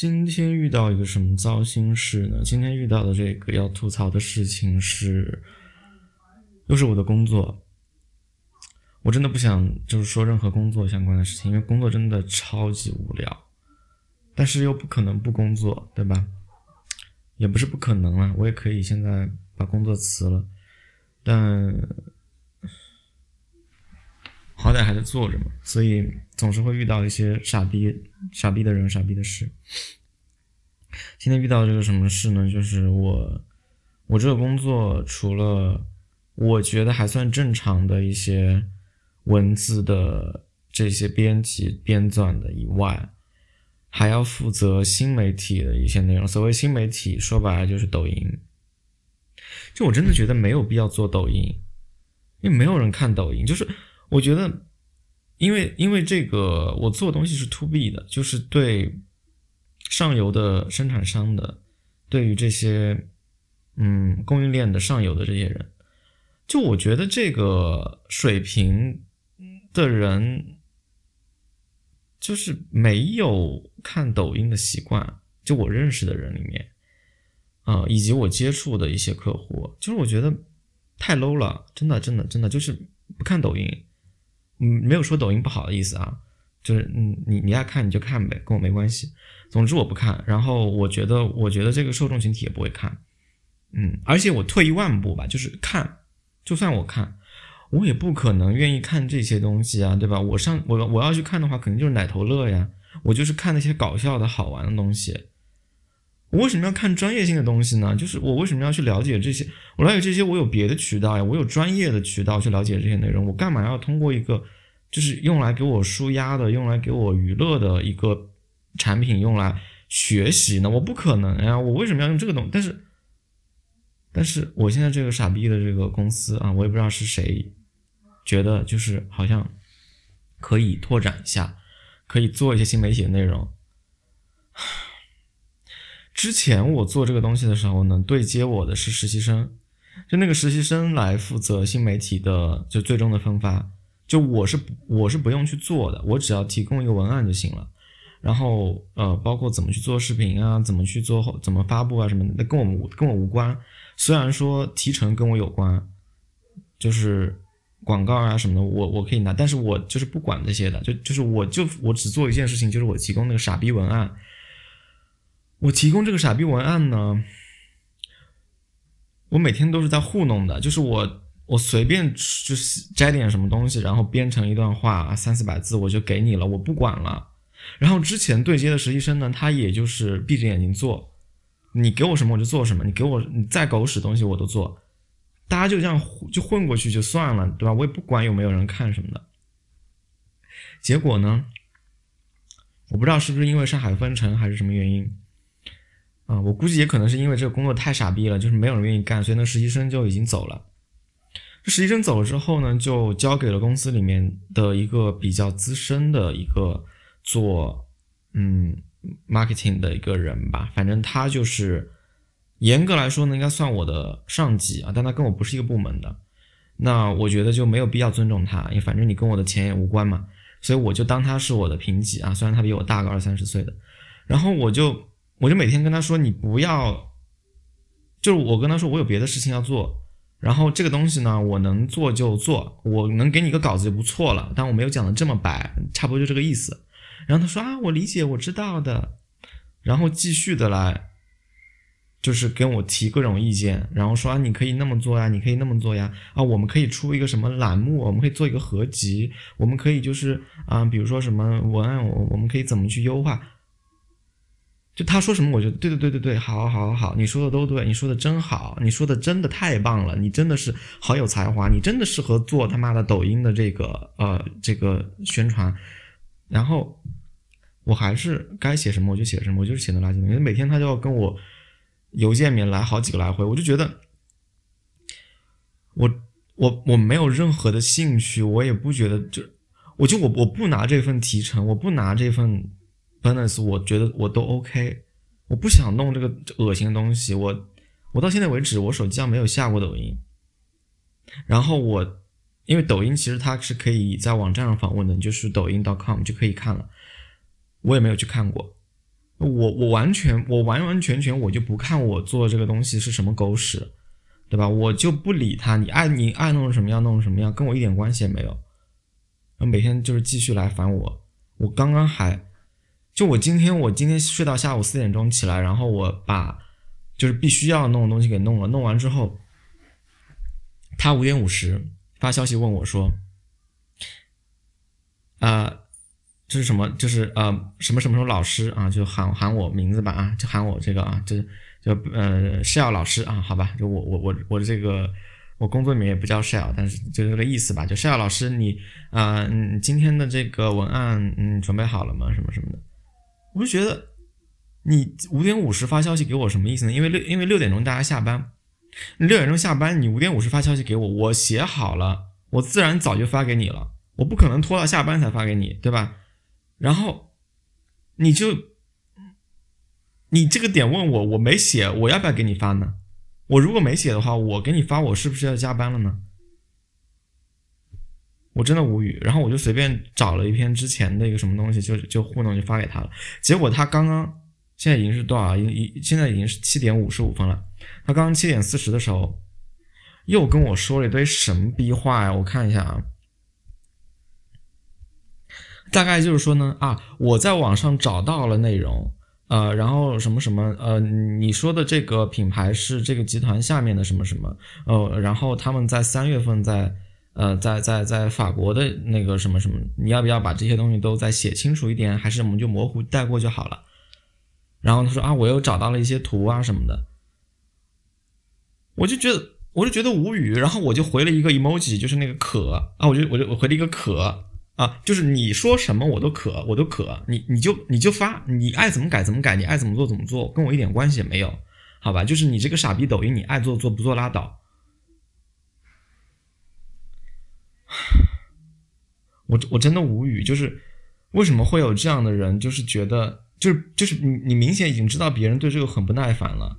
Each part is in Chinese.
今天遇到一个什么糟心事呢？今天遇到的这个要吐槽的事情是，又是我的工作。我真的不想就是说任何工作相关的事情，因为工作真的超级无聊，但是又不可能不工作，对吧？也不是不可能啊，我也可以现在把工作辞了，但好歹还在做着嘛，所以总是会遇到一些傻逼。傻逼的人，傻逼的事。今天遇到这个什么事呢？就是我，我这个工作除了我觉得还算正常的一些文字的这些编辑编撰的以外，还要负责新媒体的一些内容。所谓新媒体，说白了就是抖音。就我真的觉得没有必要做抖音，因为没有人看抖音。就是我觉得。因为因为这个，我做东西是 to B 的，就是对上游的生产商的，对于这些嗯供应链的上游的这些人，就我觉得这个水平的人，就是没有看抖音的习惯。就我认识的人里面，啊，以及我接触的一些客户，就是我觉得太 low 了，真的真的真的就是不看抖音。嗯，没有说抖音不好的意思啊，就是嗯，你你爱看你就看呗，跟我没关系。总之我不看，然后我觉得我觉得这个受众群体也不会看，嗯，而且我退一万步吧，就是看，就算我看，我也不可能愿意看这些东西啊，对吧？我上我我要去看的话，肯定就是奶头乐呀，我就是看那些搞笑的好玩的东西。我为什么要看专业性的东西呢？就是我为什么要去了解这些？我了解这些，我有别的渠道呀，我有专业的渠道去了解这些内容。我干嘛要通过一个就是用来给我舒压的、用来给我娱乐的一个产品用来学习呢？我不可能呀！我为什么要用这个东？但是，但是我现在这个傻逼的这个公司啊，我也不知道是谁觉得就是好像可以拓展一下，可以做一些新媒体的内容。之前我做这个东西的时候呢，对接我的是实习生，就那个实习生来负责新媒体的就最终的分发，就我是我是不用去做的，我只要提供一个文案就行了。然后呃，包括怎么去做视频啊，怎么去做怎么发布啊什么的，那跟我们跟我无关。虽然说提成跟我有关，就是广告啊什么的，我我可以拿，但是我就是不管这些的，就就是我就我只做一件事情，就是我提供那个傻逼文案。我提供这个傻逼文案呢，我每天都是在糊弄的，就是我我随便就是摘点什么东西，然后编成一段话三四百字，我就给你了，我不管了。然后之前对接的实习生呢，他也就是闭着眼睛做，你给我什么我就做什么，你给我你再狗屎东西我都做，大家就这样就混过去就算了，对吧？我也不管有没有人看什么的。结果呢，我不知道是不是因为上海封城还是什么原因。啊，我估计也可能是因为这个工作太傻逼了，就是没有人愿意干，所以那实习生就已经走了。这实习生走了之后呢，就交给了公司里面的一个比较资深的一个做嗯 marketing 的一个人吧。反正他就是严格来说呢，应该算我的上级啊，但他跟我不是一个部门的。那我觉得就没有必要尊重他，因为反正你跟我的钱也无关嘛，所以我就当他是我的平级啊。虽然他比我大个二三十岁的，然后我就。我就每天跟他说，你不要，就是我跟他说，我有别的事情要做，然后这个东西呢，我能做就做，我能给你个稿子就不错了，但我没有讲的这么白，差不多就这个意思。然后他说啊，我理解，我知道的，然后继续的来，就是跟我提各种意见，然后说啊，你可以那么做呀，你可以那么做呀，啊，我们可以出一个什么栏目，我们可以做一个合集，我们可以就是啊，比如说什么文案，我我们可以怎么去优化。就他说什么，我觉得对对对对对，好好好，你说的都对，你说的真好，你说的真的太棒了，你真的是好有才华，你真的适合做他妈的抖音的这个呃这个宣传。然后我还是该写什么我就写什么，我就是写的垃圾因为每天他就要跟我邮件里面来好几个来回，我就觉得我我我没有任何的兴趣，我也不觉得就我就我我不拿这份提成，我不拿这份。Bonus 我觉得我都 OK，我不想弄这个恶心的东西。我我到现在为止，我手机上没有下过抖音。然后我因为抖音其实它是可以在网站上访问的，就是抖音 .com 就可以看了。我也没有去看过，我我完全我完完全全我就不看我做这个东西是什么狗屎，对吧？我就不理他，你爱你爱弄什么样弄什么样，跟我一点关系也没有。然后每天就是继续来烦我，我刚刚还就我今天我今天睡到下午四点钟起来，然后我把就是必须要弄的东西给弄了，弄完之后，他五点五十发消息问我说，啊。这是什么？就是呃，什么什么什么老师啊，就喊喊我名字吧啊，就喊我这个啊，就是就呃，shell 老师啊，好吧，就我我我我这个我工作名也不叫 shell，但是就这个意思吧，就 shell 老师你啊，嗯，今天的这个文案嗯准备好了吗？什么什么的，我就觉得你五点五十发消息给我什么意思呢？因为六因为六点钟大家下班，六点钟下班，你五点五十发消息给我，我写好了，我自然早就发给你了，我不可能拖到下班才发给你，对吧？然后，你就，你这个点问我，我没写，我要不要给你发呢？我如果没写的话，我给你发，我是不是要加班了呢？我真的无语。然后我就随便找了一篇之前的一个什么东西，就就糊弄就发给他了。结果他刚刚现在已经是多少？已已现在已经是七点五十五分了。他刚刚七点四十的时候，又跟我说了一堆什么逼话呀？我看一下啊。大概就是说呢，啊，我在网上找到了内容，呃，然后什么什么，呃，你说的这个品牌是这个集团下面的什么什么，呃，然后他们在三月份在，呃，在在在法国的那个什么什么，你要不要把这些东西都再写清楚一点，还是我们就模糊带过就好了？然后他说啊，我又找到了一些图啊什么的，我就觉得我就觉得无语，然后我就回了一个 emoji，就是那个可啊，我就我就我回了一个可。啊，就是你说什么我都可，我都可，你你就你就发，你爱怎么改怎么改，你爱怎么做怎么做，跟我一点关系也没有，好吧？就是你这个傻逼抖音，你爱做做不做拉倒。我我真的无语，就是为什么会有这样的人，就是觉得就是就是你你明显已经知道别人对这个很不耐烦了。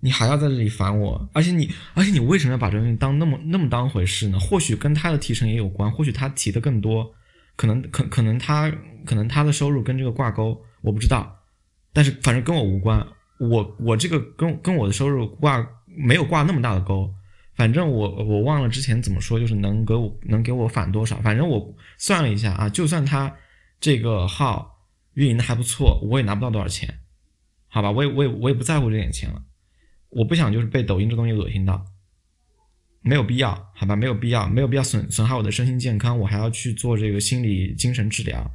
你还要在这里烦我，而且你，而且你为什么要把这东西当那么那么当回事呢？或许跟他的提成也有关，或许他提的更多，可能可可能他可能他的收入跟这个挂钩，我不知道，但是反正跟我无关，我我这个跟跟我的收入挂没有挂那么大的钩，反正我我忘了之前怎么说，就是能给我能给我返多少，反正我算了一下啊，就算他这个号运营的还不错，我也拿不到多少钱，好吧，我也我也我也不在乎这点钱了。我不想就是被抖音这东西恶心到，没有必要，好吧，没有必要，没有必要损损害我的身心健康，我还要去做这个心理精神治疗，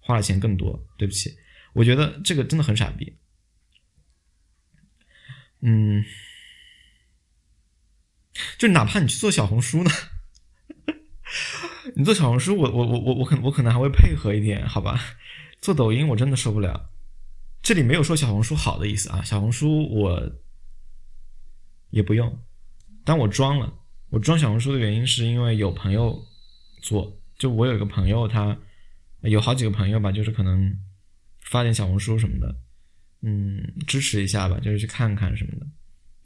花的钱更多，对不起，我觉得这个真的很傻逼。嗯，就哪怕你去做小红书呢，你做小红书，我我我我我可我可能还会配合一点，好吧，做抖音我真的受不了。这里没有说小红书好的意思啊，小红书我。也不用，但我装了。我装小红书的原因是因为有朋友做，就我有一个朋友，他有好几个朋友吧，就是可能发点小红书什么的，嗯，支持一下吧，就是去看看什么的。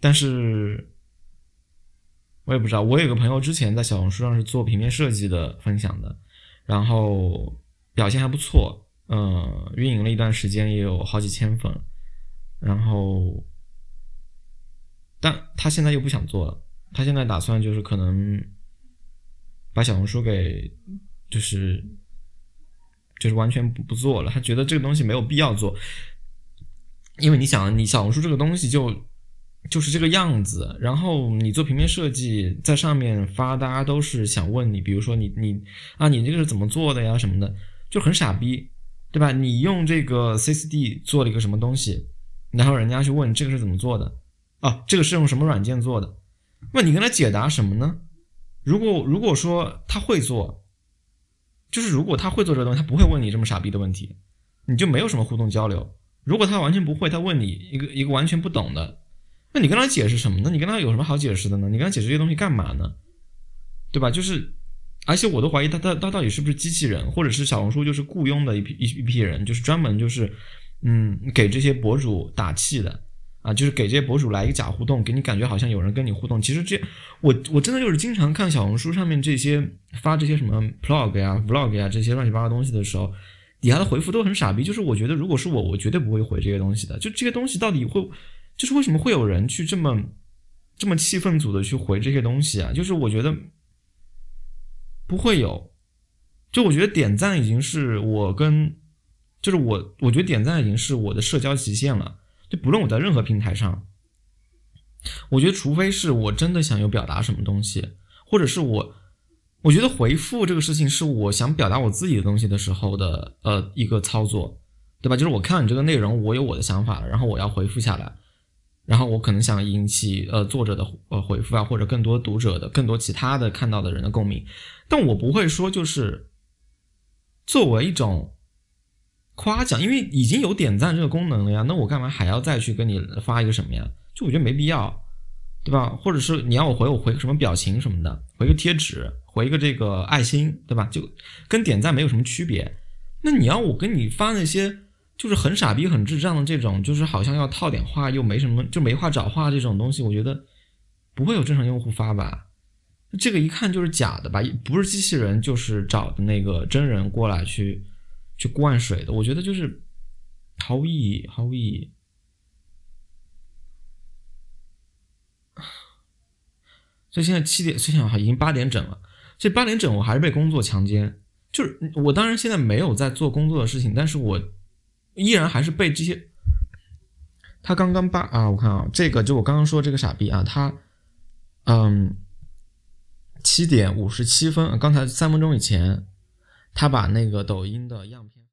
但是，我也不知道。我有个朋友之前在小红书上是做平面设计的分享的，然后表现还不错，嗯，运营了一段时间也有好几千粉，然后。但他现在又不想做了，他现在打算就是可能把小红书给就是就是完全不不做了。他觉得这个东西没有必要做，因为你想，你小红书这个东西就就是这个样子，然后你做平面设计在上面发，大家都是想问你，比如说你你啊，你这个是怎么做的呀什么的，就很傻逼，对吧？你用这个 C 四 D 做了一个什么东西，然后人家去问这个是怎么做的。啊，这个是用什么软件做的？那你跟他解答什么呢？如果如果说他会做，就是如果他会做这个东西，他不会问你这么傻逼的问题，你就没有什么互动交流。如果他完全不会，他问你一个一个完全不懂的，那你跟他解释什么呢？你跟他有什么好解释的呢？你跟他解释这些东西干嘛呢？对吧？就是，而且我都怀疑他他他到底是不是机器人，或者是小红书就是雇佣的一批一一批人，就是专门就是嗯给这些博主打气的。啊，就是给这些博主来一个假互动，给你感觉好像有人跟你互动。其实这我我真的就是经常看小红书上面这些发这些什么 blog 呀、vlog 呀这些乱七八糟东西的时候，底下的回复都很傻逼。就是我觉得，如果是我，我绝对不会回这些东西的。就这些东西到底会，就是为什么会有人去这么这么气愤组的去回这些东西啊？就是我觉得不会有。就我觉得点赞已经是我跟，就是我，我觉得点赞已经是我的社交极限了。就不论我在任何平台上，我觉得除非是我真的想有表达什么东西，或者是我，我觉得回复这个事情是我想表达我自己的东西的时候的呃一个操作，对吧？就是我看到你这个内容，我有我的想法了，然后我要回复下来，然后我可能想引起呃作者的呃回复啊，或者更多读者的更多其他的看到的人的共鸣，但我不会说就是。作为一种夸奖，因为已经有点赞这个功能了呀，那我干嘛还要再去跟你发一个什么呀？就我觉得没必要，对吧？或者是你要我回，我回个什么表情什么的，回个贴纸，回一个这个爱心，对吧？就跟点赞没有什么区别。那你要我跟你发那些就是很傻逼、很智障的这种，就是好像要套点话又没什么，就没话找话这种东西，我觉得不会有正常用户发吧。这个一看就是假的吧？不是机器人，就是找的那个真人过来去去灌水的。我觉得就是毫无意义，毫无意义。所以现在七点，现在已经八点整了。这八点整，我还是被工作强奸。就是我当然现在没有在做工作的事情，但是我依然还是被这些。他刚刚把啊，我看啊，这个就我刚刚说这个傻逼啊，他嗯。七点五十七分，刚才三分钟以前，他把那个抖音的样片。